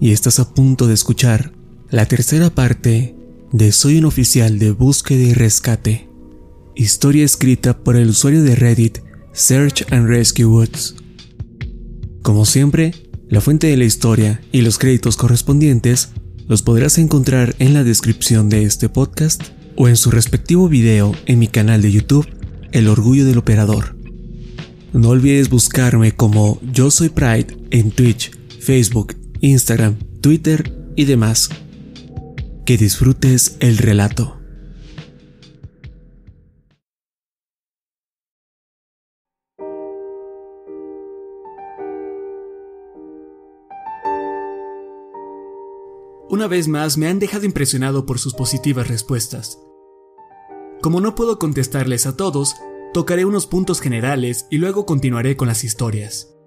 y estás a punto de escuchar la tercera parte de Soy un oficial de búsqueda y rescate. Historia escrita por el usuario de Reddit Search and Rescue Woods. Como siempre, la fuente de la historia y los créditos correspondientes los podrás encontrar en la descripción de este podcast o en su respectivo video en mi canal de YouTube El Orgullo del Operador. No olvides buscarme como Yo Soy Pride en Twitch, Facebook, Instagram, Twitter y demás. Que disfrutes el relato. Una vez más me han dejado impresionado por sus positivas respuestas. Como no puedo contestarles a todos, tocaré unos puntos generales y luego continuaré con las historias.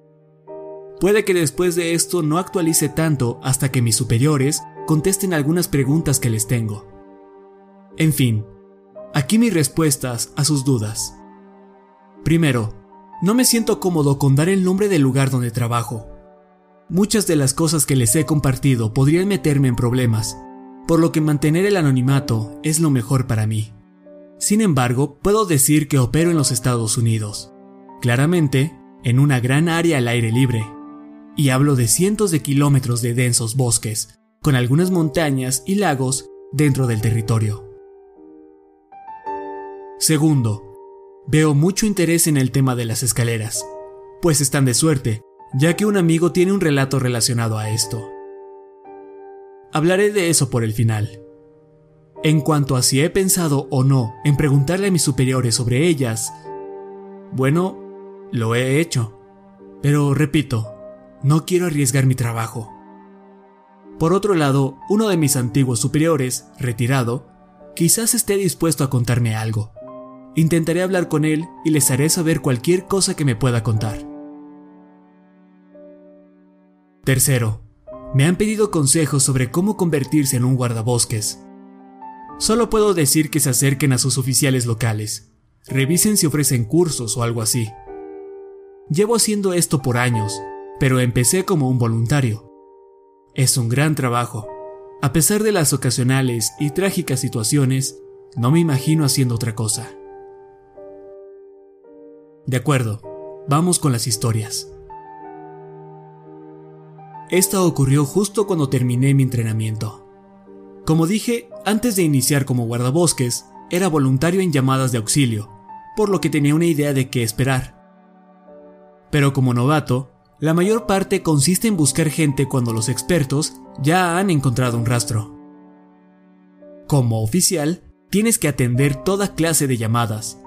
Puede que después de esto no actualice tanto hasta que mis superiores contesten algunas preguntas que les tengo. En fin, aquí mis respuestas a sus dudas. Primero, no me siento cómodo con dar el nombre del lugar donde trabajo. Muchas de las cosas que les he compartido podrían meterme en problemas, por lo que mantener el anonimato es lo mejor para mí. Sin embargo, puedo decir que opero en los Estados Unidos, claramente en una gran área al aire libre, y hablo de cientos de kilómetros de densos bosques, con algunas montañas y lagos dentro del territorio. Segundo, veo mucho interés en el tema de las escaleras, pues están de suerte, ya que un amigo tiene un relato relacionado a esto. Hablaré de eso por el final. En cuanto a si he pensado o no en preguntarle a mis superiores sobre ellas, bueno, lo he hecho. Pero repito, no quiero arriesgar mi trabajo. Por otro lado, uno de mis antiguos superiores, retirado, quizás esté dispuesto a contarme algo. Intentaré hablar con él y les haré saber cualquier cosa que me pueda contar. Tercero, me han pedido consejos sobre cómo convertirse en un guardabosques. Solo puedo decir que se acerquen a sus oficiales locales, revisen si ofrecen cursos o algo así. Llevo haciendo esto por años, pero empecé como un voluntario. Es un gran trabajo. A pesar de las ocasionales y trágicas situaciones, no me imagino haciendo otra cosa. De acuerdo, vamos con las historias. Esta ocurrió justo cuando terminé mi entrenamiento. Como dije, antes de iniciar como guardabosques, era voluntario en llamadas de auxilio, por lo que tenía una idea de qué esperar. Pero como novato, la mayor parte consiste en buscar gente cuando los expertos ya han encontrado un rastro. Como oficial, tienes que atender toda clase de llamadas,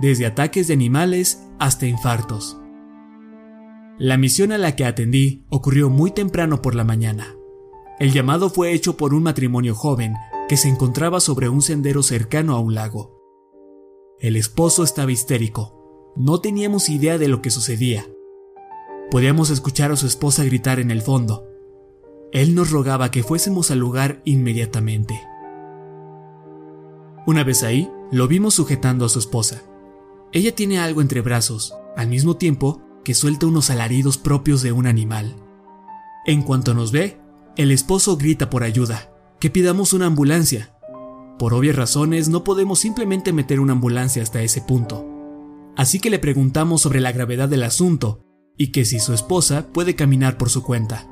desde ataques de animales hasta infartos. La misión a la que atendí ocurrió muy temprano por la mañana. El llamado fue hecho por un matrimonio joven que se encontraba sobre un sendero cercano a un lago. El esposo estaba histérico, no teníamos idea de lo que sucedía. Podíamos escuchar a su esposa gritar en el fondo. Él nos rogaba que fuésemos al lugar inmediatamente. Una vez ahí, lo vimos sujetando a su esposa. Ella tiene algo entre brazos, al mismo tiempo que suelta unos alaridos propios de un animal. En cuanto nos ve, el esposo grita por ayuda, que pidamos una ambulancia. Por obvias razones no podemos simplemente meter una ambulancia hasta ese punto. Así que le preguntamos sobre la gravedad del asunto y que si su esposa puede caminar por su cuenta.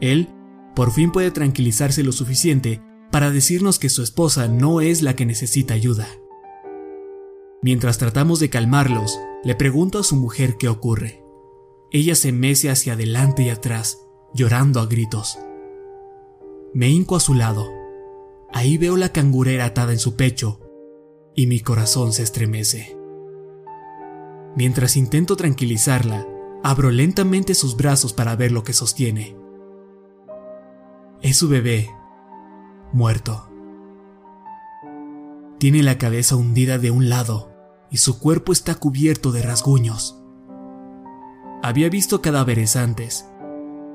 Él, por fin puede tranquilizarse lo suficiente para decirnos que su esposa no es la que necesita ayuda. Mientras tratamos de calmarlos, le pregunto a su mujer qué ocurre. Ella se mece hacia adelante y atrás, llorando a gritos. Me hinco a su lado. Ahí veo la cangurera atada en su pecho y mi corazón se estremece. Mientras intento tranquilizarla, abro lentamente sus brazos para ver lo que sostiene. Es su bebé, muerto. Tiene la cabeza hundida de un lado y su cuerpo está cubierto de rasguños. Había visto cadáveres antes,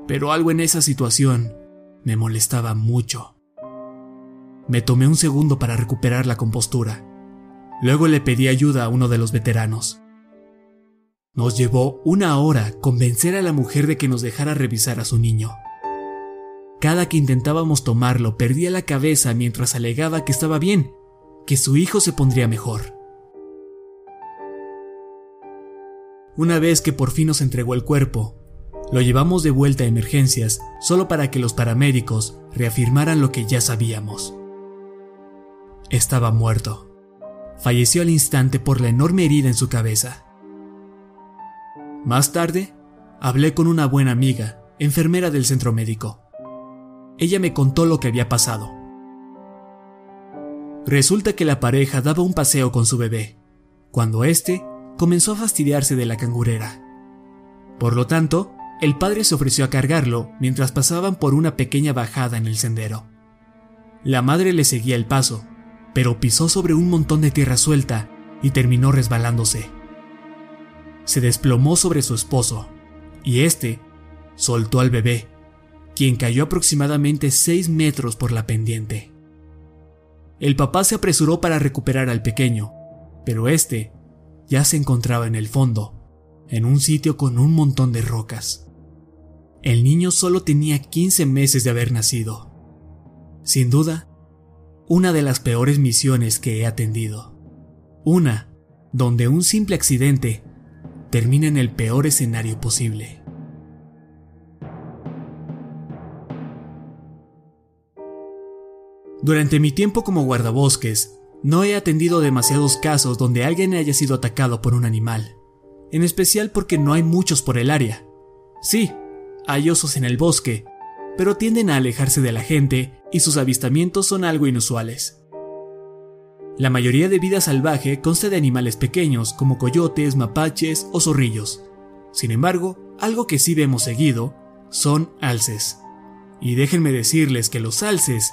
pero algo en esa situación me molestaba mucho. Me tomé un segundo para recuperar la compostura. Luego le pedí ayuda a uno de los veteranos. Nos llevó una hora convencer a la mujer de que nos dejara revisar a su niño. Cada que intentábamos tomarlo perdía la cabeza mientras alegaba que estaba bien, que su hijo se pondría mejor. Una vez que por fin nos entregó el cuerpo, lo llevamos de vuelta a emergencias solo para que los paramédicos reafirmaran lo que ya sabíamos. Estaba muerto. Falleció al instante por la enorme herida en su cabeza. Más tarde, hablé con una buena amiga, enfermera del centro médico. Ella me contó lo que había pasado. Resulta que la pareja daba un paseo con su bebé, cuando éste comenzó a fastidiarse de la cangurera. Por lo tanto, el padre se ofreció a cargarlo mientras pasaban por una pequeña bajada en el sendero. La madre le seguía el paso, pero pisó sobre un montón de tierra suelta y terminó resbalándose. Se desplomó sobre su esposo, y éste soltó al bebé, quien cayó aproximadamente 6 metros por la pendiente. El papá se apresuró para recuperar al pequeño, pero este ya se encontraba en el fondo, en un sitio con un montón de rocas. El niño solo tenía 15 meses de haber nacido. Sin duda, una de las peores misiones que he atendido. Una donde un simple accidente termina en el peor escenario posible. Durante mi tiempo como guardabosques, no he atendido demasiados casos donde alguien haya sido atacado por un animal, en especial porque no hay muchos por el área. Sí, hay osos en el bosque, pero tienden a alejarse de la gente y sus avistamientos son algo inusuales. La mayoría de vida salvaje consta de animales pequeños como coyotes, mapaches o zorrillos. Sin embargo, algo que sí vemos seguido son alces. Y déjenme decirles que los alces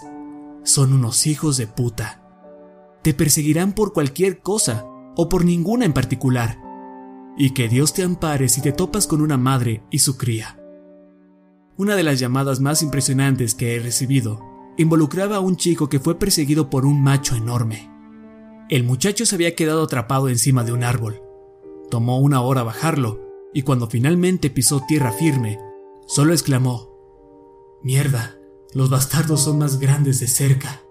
son unos hijos de puta te perseguirán por cualquier cosa o por ninguna en particular. Y que Dios te ampare si te topas con una madre y su cría. Una de las llamadas más impresionantes que he recibido involucraba a un chico que fue perseguido por un macho enorme. El muchacho se había quedado atrapado encima de un árbol. Tomó una hora bajarlo, y cuando finalmente pisó tierra firme, solo exclamó, Mierda, los bastardos son más grandes de cerca.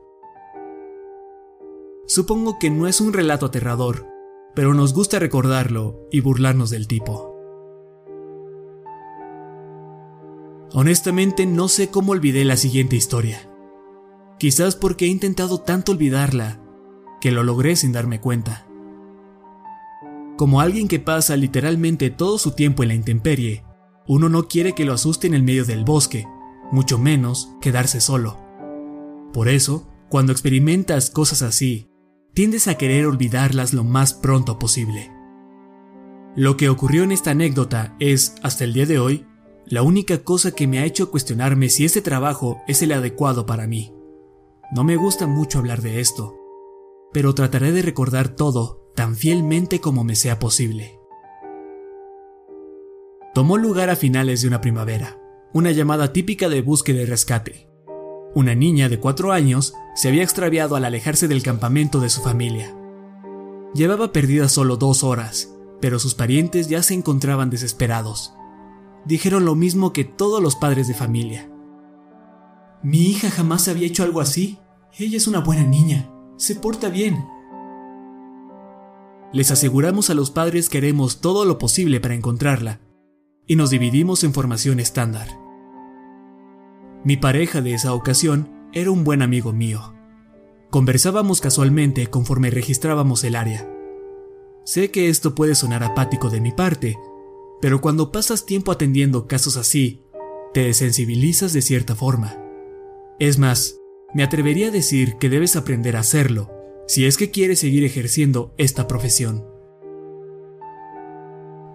Supongo que no es un relato aterrador, pero nos gusta recordarlo y burlarnos del tipo. Honestamente no sé cómo olvidé la siguiente historia. Quizás porque he intentado tanto olvidarla que lo logré sin darme cuenta. Como alguien que pasa literalmente todo su tiempo en la intemperie, uno no quiere que lo asusten en medio del bosque, mucho menos quedarse solo. Por eso, cuando experimentas cosas así, tiendes a querer olvidarlas lo más pronto posible. Lo que ocurrió en esta anécdota es, hasta el día de hoy, la única cosa que me ha hecho cuestionarme si este trabajo es el adecuado para mí. No me gusta mucho hablar de esto, pero trataré de recordar todo tan fielmente como me sea posible. Tomó lugar a finales de una primavera, una llamada típica de búsqueda y rescate. Una niña de cuatro años se había extraviado al alejarse del campamento de su familia. Llevaba perdida solo dos horas, pero sus parientes ya se encontraban desesperados. Dijeron lo mismo que todos los padres de familia. Mi hija jamás había hecho algo así. Ella es una buena niña. Se porta bien. Les aseguramos a los padres que haremos todo lo posible para encontrarla, y nos dividimos en formación estándar. Mi pareja de esa ocasión era un buen amigo mío. Conversábamos casualmente conforme registrábamos el área. Sé que esto puede sonar apático de mi parte, pero cuando pasas tiempo atendiendo casos así, te desensibilizas de cierta forma. Es más, me atrevería a decir que debes aprender a hacerlo si es que quieres seguir ejerciendo esta profesión.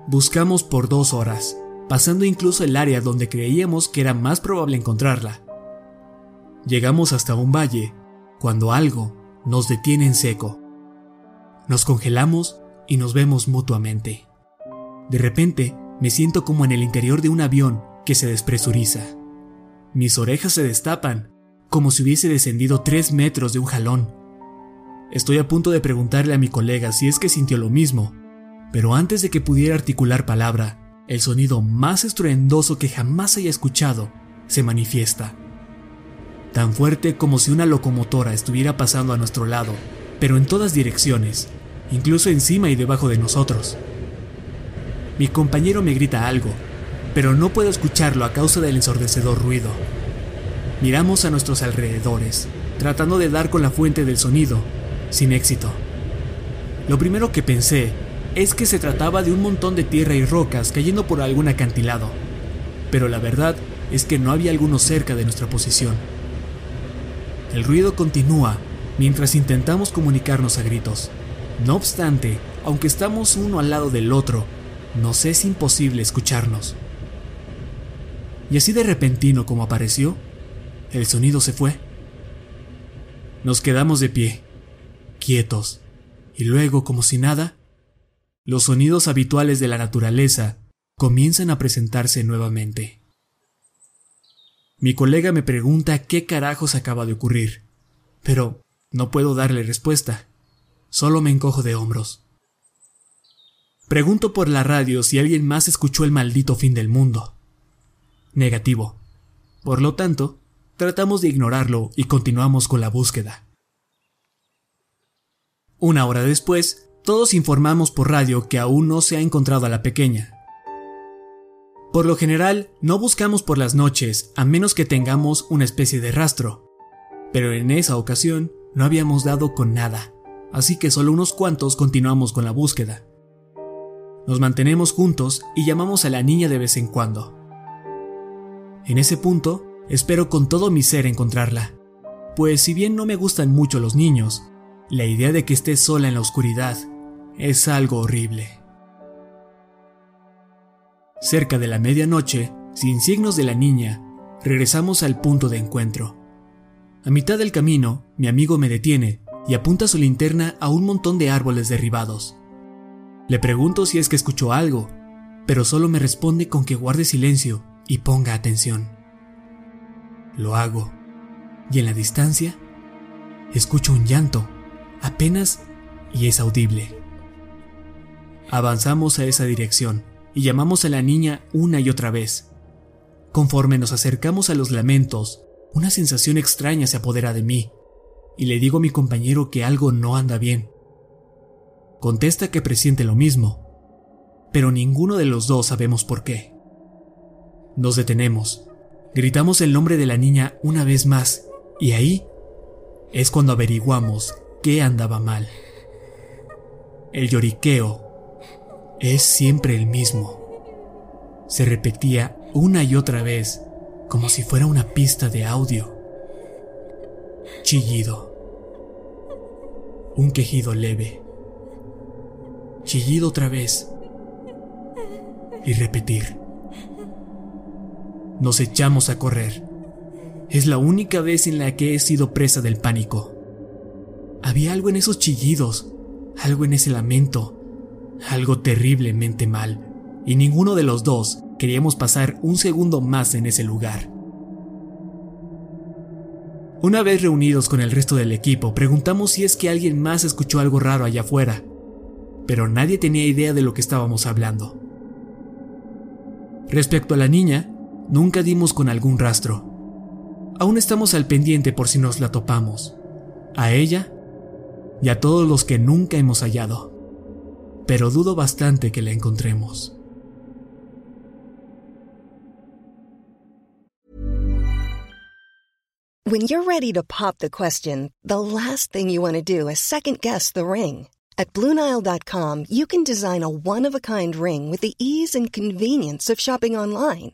Buscamos por dos horas, pasando incluso el área donde creíamos que era más probable encontrarla. Llegamos hasta un valle, cuando algo nos detiene en seco. Nos congelamos y nos vemos mutuamente. De repente, me siento como en el interior de un avión que se despresuriza. Mis orejas se destapan, como si hubiese descendido tres metros de un jalón. Estoy a punto de preguntarle a mi colega si es que sintió lo mismo, pero antes de que pudiera articular palabra, el sonido más estruendoso que jamás haya escuchado se manifiesta. Tan fuerte como si una locomotora estuviera pasando a nuestro lado, pero en todas direcciones, incluso encima y debajo de nosotros. Mi compañero me grita algo, pero no puedo escucharlo a causa del ensordecedor ruido. Miramos a nuestros alrededores, tratando de dar con la fuente del sonido, sin éxito. Lo primero que pensé es que se trataba de un montón de tierra y rocas cayendo por algún acantilado, pero la verdad es que no había alguno cerca de nuestra posición. El ruido continúa mientras intentamos comunicarnos a gritos. No obstante, aunque estamos uno al lado del otro, nos es imposible escucharnos. Y así de repentino como apareció, el sonido se fue. Nos quedamos de pie, quietos, y luego, como si nada, los sonidos habituales de la naturaleza comienzan a presentarse nuevamente. Mi colega me pregunta qué carajos acaba de ocurrir, pero no puedo darle respuesta. Solo me encojo de hombros. Pregunto por la radio si alguien más escuchó el maldito fin del mundo. Negativo. Por lo tanto, tratamos de ignorarlo y continuamos con la búsqueda. Una hora después, todos informamos por radio que aún no se ha encontrado a la pequeña. Por lo general, no buscamos por las noches a menos que tengamos una especie de rastro, pero en esa ocasión no habíamos dado con nada así que solo unos cuantos continuamos con la búsqueda. Nos mantenemos juntos y llamamos a la niña de vez en cuando. En ese punto, espero con todo mi ser encontrarla, pues si bien no me gustan mucho los niños, la idea de que esté sola en la oscuridad es algo horrible. Cerca de la medianoche, sin signos de la niña, regresamos al punto de encuentro. A mitad del camino, mi amigo me detiene y apunta su linterna a un montón de árboles derribados. Le pregunto si es que escuchó algo, pero solo me responde con que guarde silencio y ponga atención. Lo hago, y en la distancia escucho un llanto, apenas y es audible. Avanzamos a esa dirección y llamamos a la niña una y otra vez. Conforme nos acercamos a los lamentos, una sensación extraña se apodera de mí y le digo a mi compañero que algo no anda bien. Contesta que presiente lo mismo, pero ninguno de los dos sabemos por qué. Nos detenemos, gritamos el nombre de la niña una vez más y ahí es cuando averiguamos qué andaba mal. El lloriqueo es siempre el mismo. Se repetía una y otra vez como si fuera una pista de audio. Chillido. Un quejido leve. Chillido otra vez. Y repetir. Nos echamos a correr. Es la única vez en la que he sido presa del pánico. Había algo en esos chillidos, algo en ese lamento, algo terriblemente mal, y ninguno de los dos queríamos pasar un segundo más en ese lugar. Una vez reunidos con el resto del equipo, preguntamos si es que alguien más escuchó algo raro allá afuera, pero nadie tenía idea de lo que estábamos hablando. Respecto a la niña, nunca dimos con algún rastro. Aún estamos al pendiente por si nos la topamos. A ella y a todos los que nunca hemos hallado. Pero dudo bastante que la encontremos. When you're ready to pop the question, the last thing you want to do is second guess the ring. At Bluenile.com, you can design a one of a kind ring with the ease and convenience of shopping online.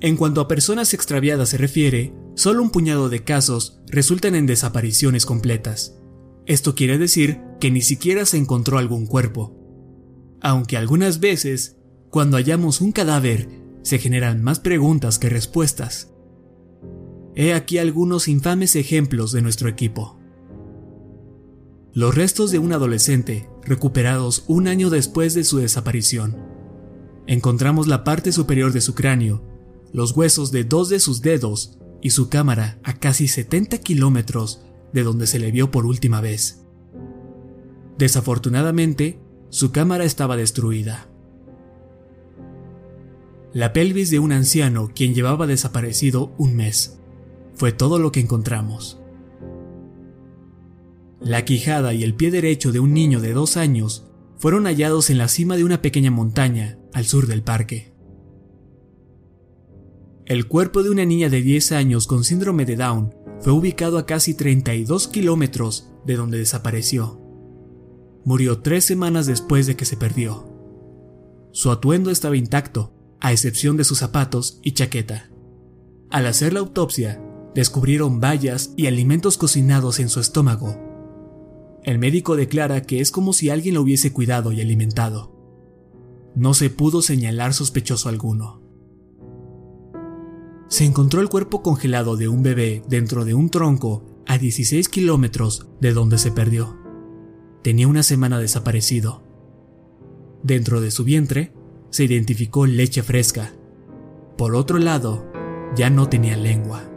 En cuanto a personas extraviadas se refiere, solo un puñado de casos resultan en desapariciones completas. Esto quiere decir que ni siquiera se encontró algún cuerpo. Aunque algunas veces, cuando hallamos un cadáver, se generan más preguntas que respuestas. He aquí algunos infames ejemplos de nuestro equipo. Los restos de un adolescente, recuperados un año después de su desaparición. Encontramos la parte superior de su cráneo los huesos de dos de sus dedos y su cámara a casi 70 kilómetros de donde se le vio por última vez. Desafortunadamente, su cámara estaba destruida. La pelvis de un anciano quien llevaba desaparecido un mes. Fue todo lo que encontramos. La quijada y el pie derecho de un niño de dos años fueron hallados en la cima de una pequeña montaña al sur del parque. El cuerpo de una niña de 10 años con síndrome de Down fue ubicado a casi 32 kilómetros de donde desapareció. Murió tres semanas después de que se perdió. Su atuendo estaba intacto, a excepción de sus zapatos y chaqueta. Al hacer la autopsia, descubrieron bayas y alimentos cocinados en su estómago. El médico declara que es como si alguien lo hubiese cuidado y alimentado. No se pudo señalar sospechoso alguno se encontró el cuerpo congelado de un bebé dentro de un tronco a 16 kilómetros de donde se perdió. Tenía una semana desaparecido. Dentro de su vientre se identificó leche fresca. Por otro lado, ya no tenía lengua.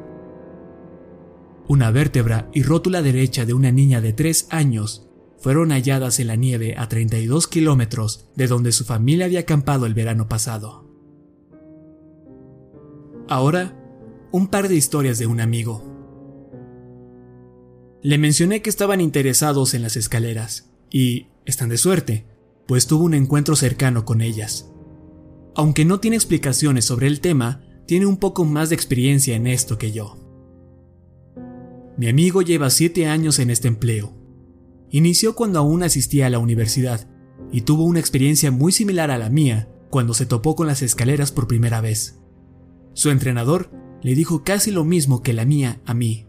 Una vértebra y rótula derecha de una niña de 3 años fueron halladas en la nieve a 32 kilómetros de donde su familia había acampado el verano pasado. Ahora, un par de historias de un amigo. Le mencioné que estaban interesados en las escaleras, y están de suerte, pues tuvo un encuentro cercano con ellas. Aunque no tiene explicaciones sobre el tema, tiene un poco más de experiencia en esto que yo. Mi amigo lleva siete años en este empleo. Inició cuando aún asistía a la universidad y tuvo una experiencia muy similar a la mía cuando se topó con las escaleras por primera vez. Su entrenador le dijo casi lo mismo que la mía a mí.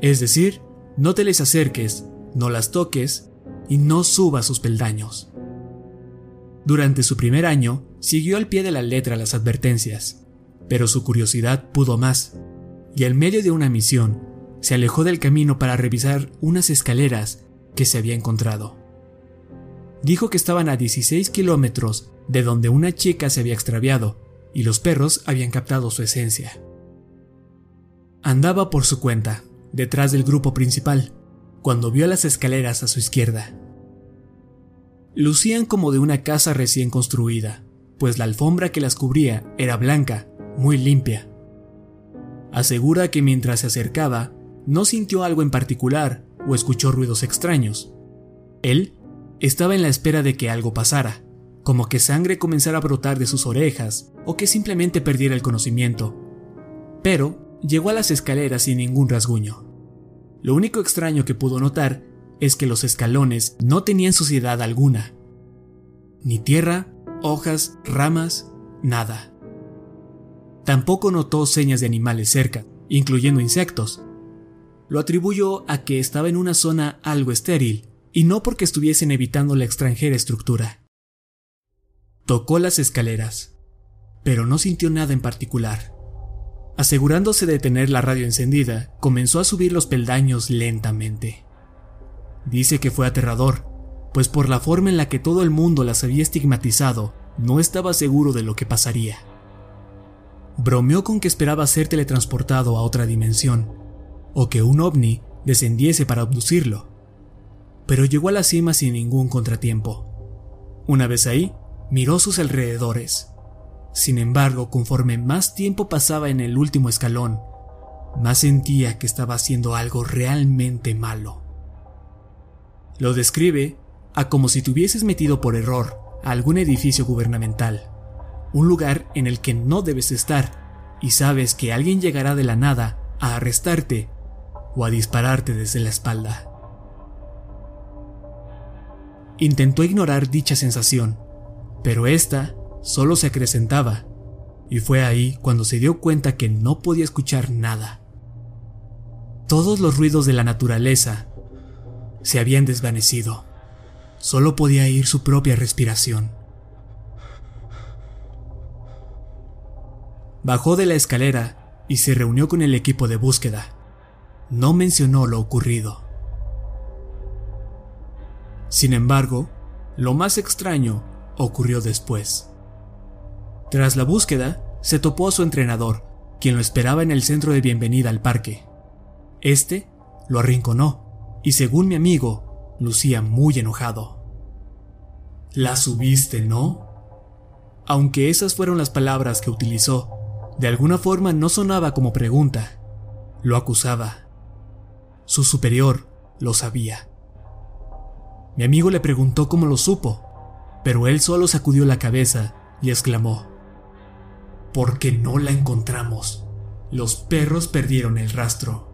Es decir, no te les acerques, no las toques y no subas sus peldaños. Durante su primer año, siguió al pie de la letra las advertencias, pero su curiosidad pudo más, y en medio de una misión, se alejó del camino para revisar unas escaleras que se había encontrado. Dijo que estaban a 16 kilómetros de donde una chica se había extraviado y los perros habían captado su esencia. Andaba por su cuenta, detrás del grupo principal, cuando vio las escaleras a su izquierda. Lucían como de una casa recién construida, pues la alfombra que las cubría era blanca, muy limpia, asegura que mientras se acercaba, no sintió algo en particular o escuchó ruidos extraños. Él estaba en la espera de que algo pasara, como que sangre comenzara a brotar de sus orejas o que simplemente perdiera el conocimiento. Pero llegó a las escaleras sin ningún rasguño. Lo único extraño que pudo notar es que los escalones no tenían suciedad alguna. Ni tierra, hojas, ramas, nada. Tampoco notó señas de animales cerca, incluyendo insectos. Lo atribuyó a que estaba en una zona algo estéril, y no porque estuviesen evitando la extranjera estructura. Tocó las escaleras, pero no sintió nada en particular. Asegurándose de tener la radio encendida, comenzó a subir los peldaños lentamente. Dice que fue aterrador, pues por la forma en la que todo el mundo las había estigmatizado, no estaba seguro de lo que pasaría. Bromeó con que esperaba ser teletransportado a otra dimensión, o que un ovni descendiese para abducirlo, pero llegó a la cima sin ningún contratiempo. Una vez ahí, miró sus alrededores. Sin embargo, conforme más tiempo pasaba en el último escalón, más sentía que estaba haciendo algo realmente malo. Lo describe a como si te hubieses metido por error a algún edificio gubernamental, un lugar en el que no debes estar y sabes que alguien llegará de la nada a arrestarte o a dispararte desde la espalda. Intentó ignorar dicha sensación, pero esta solo se acrecentaba, y fue ahí cuando se dio cuenta que no podía escuchar nada. Todos los ruidos de la naturaleza se habían desvanecido. Solo podía oír su propia respiración. Bajó de la escalera y se reunió con el equipo de búsqueda. No mencionó lo ocurrido. Sin embargo, lo más extraño ocurrió después. Tras la búsqueda, se topó a su entrenador, quien lo esperaba en el centro de bienvenida al parque. Este lo arrinconó y según mi amigo, lucía muy enojado. La subiste, ¿no? Aunque esas fueron las palabras que utilizó, de alguna forma no sonaba como pregunta, lo acusaba. Su superior lo sabía. Mi amigo le preguntó cómo lo supo, pero él solo sacudió la cabeza y exclamó, Porque no la encontramos. Los perros perdieron el rastro.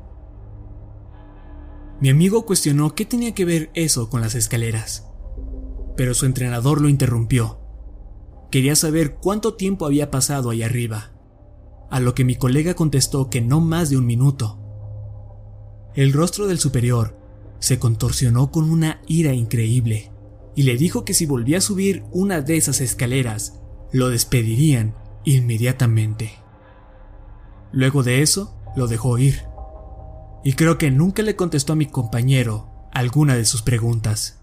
Mi amigo cuestionó qué tenía que ver eso con las escaleras, pero su entrenador lo interrumpió. Quería saber cuánto tiempo había pasado ahí arriba, a lo que mi colega contestó que no más de un minuto. El rostro del superior se contorsionó con una ira increíble y le dijo que si volvía a subir una de esas escaleras, lo despedirían inmediatamente. Luego de eso, lo dejó ir. Y creo que nunca le contestó a mi compañero alguna de sus preguntas.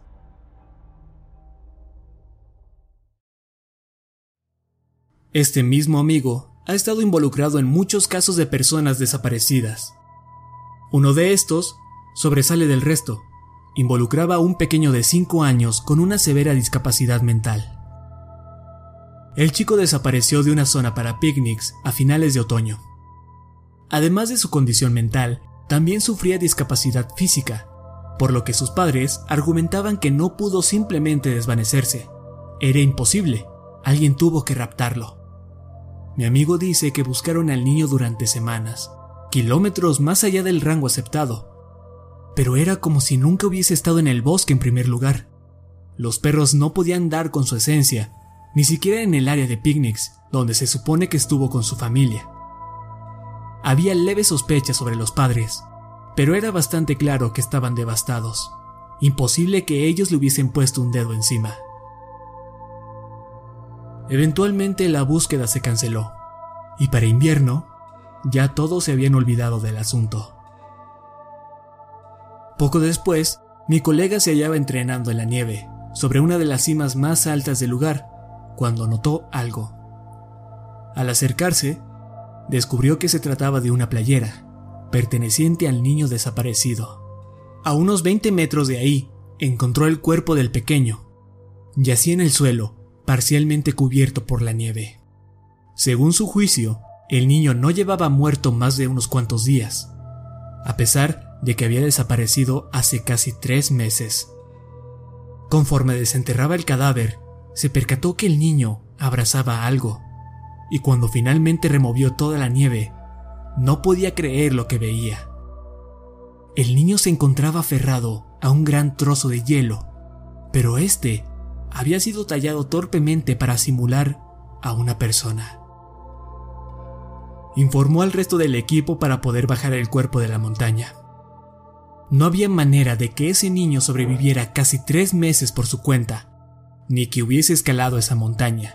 Este mismo amigo ha estado involucrado en muchos casos de personas desaparecidas. Uno de estos sobresale del resto. Involucraba a un pequeño de 5 años con una severa discapacidad mental. El chico desapareció de una zona para picnics a finales de otoño. Además de su condición mental, también sufría discapacidad física, por lo que sus padres argumentaban que no pudo simplemente desvanecerse. Era imposible, alguien tuvo que raptarlo. Mi amigo dice que buscaron al niño durante semanas, kilómetros más allá del rango aceptado, pero era como si nunca hubiese estado en el bosque en primer lugar. Los perros no podían dar con su esencia, ni siquiera en el área de picnics, donde se supone que estuvo con su familia. Había leves sospechas sobre los padres, pero era bastante claro que estaban devastados. Imposible que ellos le hubiesen puesto un dedo encima. Eventualmente la búsqueda se canceló, y para invierno ya todos se habían olvidado del asunto. Poco después, mi colega se hallaba entrenando en la nieve, sobre una de las cimas más altas del lugar, cuando notó algo. Al acercarse, descubrió que se trataba de una playera, perteneciente al niño desaparecido. A unos 20 metros de ahí, encontró el cuerpo del pequeño. Yacía en el suelo, parcialmente cubierto por la nieve. Según su juicio, el niño no llevaba muerto más de unos cuantos días, a pesar de que había desaparecido hace casi tres meses. Conforme desenterraba el cadáver, se percató que el niño abrazaba algo, y cuando finalmente removió toda la nieve, no podía creer lo que veía. El niño se encontraba aferrado a un gran trozo de hielo, pero este había sido tallado torpemente para simular a una persona. Informó al resto del equipo para poder bajar el cuerpo de la montaña. No había manera de que ese niño sobreviviera casi tres meses por su cuenta, ni que hubiese escalado esa montaña.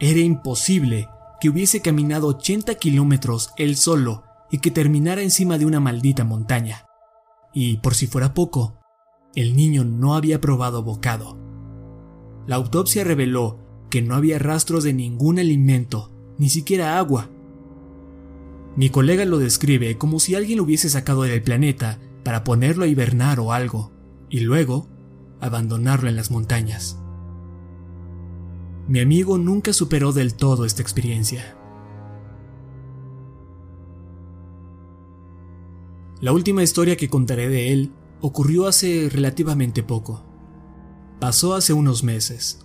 Era imposible que hubiese caminado 80 kilómetros él solo y que terminara encima de una maldita montaña. Y, por si fuera poco, el niño no había probado bocado. La autopsia reveló que no había rastros de ningún alimento, ni siquiera agua. Mi colega lo describe como si alguien lo hubiese sacado del planeta para ponerlo a hibernar o algo, y luego abandonarlo en las montañas. Mi amigo nunca superó del todo esta experiencia. La última historia que contaré de él ocurrió hace relativamente poco. Pasó hace unos meses.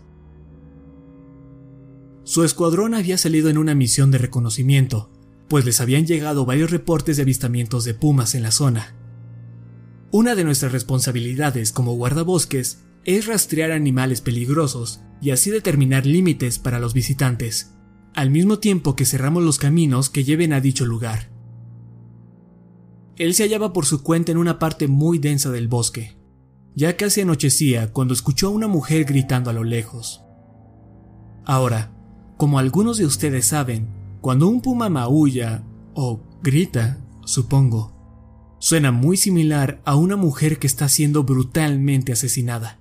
Su escuadrón había salido en una misión de reconocimiento, pues les habían llegado varios reportes de avistamientos de pumas en la zona. Una de nuestras responsabilidades como guardabosques es rastrear animales peligrosos y así determinar límites para los visitantes, al mismo tiempo que cerramos los caminos que lleven a dicho lugar. Él se hallaba por su cuenta en una parte muy densa del bosque. Ya casi anochecía cuando escuchó a una mujer gritando a lo lejos. Ahora, como algunos de ustedes saben, cuando un puma maulla, o grita, supongo, suena muy similar a una mujer que está siendo brutalmente asesinada.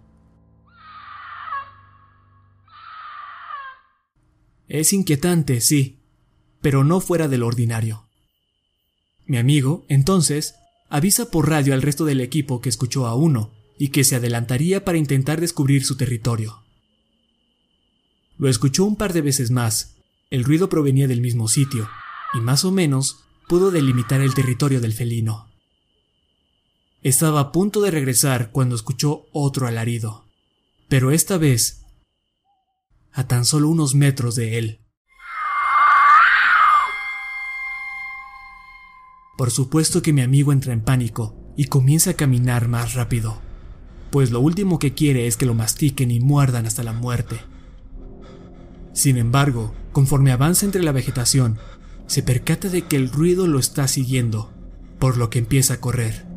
Es inquietante, sí, pero no fuera de lo ordinario. Mi amigo, entonces, avisa por radio al resto del equipo que escuchó a uno y que se adelantaría para intentar descubrir su territorio. Lo escuchó un par de veces más. El ruido provenía del mismo sitio, y más o menos pudo delimitar el territorio del felino. Estaba a punto de regresar cuando escuchó otro alarido, pero esta vez a tan solo unos metros de él. Por supuesto que mi amigo entra en pánico y comienza a caminar más rápido, pues lo último que quiere es que lo mastiquen y muerdan hasta la muerte. Sin embargo, conforme avanza entre la vegetación, se percata de que el ruido lo está siguiendo, por lo que empieza a correr.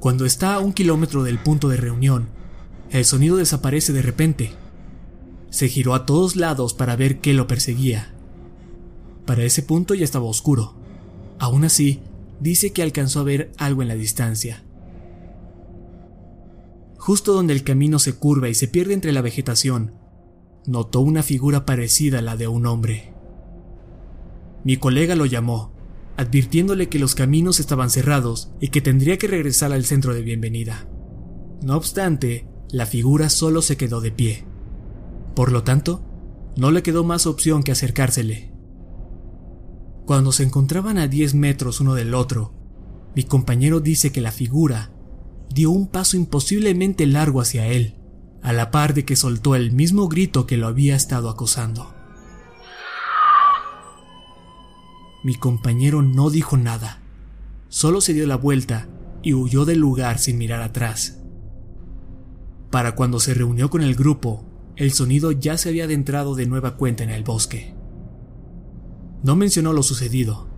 Cuando está a un kilómetro del punto de reunión, el sonido desaparece de repente. Se giró a todos lados para ver qué lo perseguía. Para ese punto ya estaba oscuro. Aún así, dice que alcanzó a ver algo en la distancia. Justo donde el camino se curva y se pierde entre la vegetación, notó una figura parecida a la de un hombre. Mi colega lo llamó, advirtiéndole que los caminos estaban cerrados y que tendría que regresar al centro de bienvenida. No obstante, la figura solo se quedó de pie. Por lo tanto, no le quedó más opción que acercársele. Cuando se encontraban a 10 metros uno del otro, mi compañero dice que la figura dio un paso imposiblemente largo hacia él, a la par de que soltó el mismo grito que lo había estado acosando. Mi compañero no dijo nada, solo se dio la vuelta y huyó del lugar sin mirar atrás. Para cuando se reunió con el grupo, el sonido ya se había adentrado de nueva cuenta en el bosque. No mencionó lo sucedido.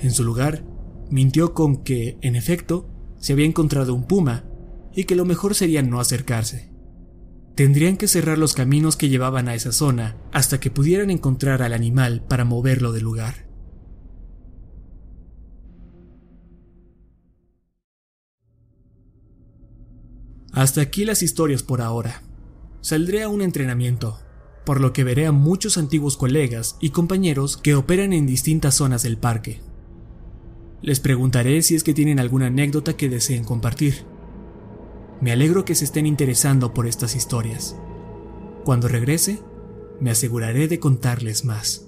En su lugar, mintió con que, en efecto, se había encontrado un puma y que lo mejor sería no acercarse. Tendrían que cerrar los caminos que llevaban a esa zona hasta que pudieran encontrar al animal para moverlo del lugar. Hasta aquí las historias por ahora. Saldré a un entrenamiento, por lo que veré a muchos antiguos colegas y compañeros que operan en distintas zonas del parque. Les preguntaré si es que tienen alguna anécdota que deseen compartir. Me alegro que se estén interesando por estas historias. Cuando regrese, me aseguraré de contarles más.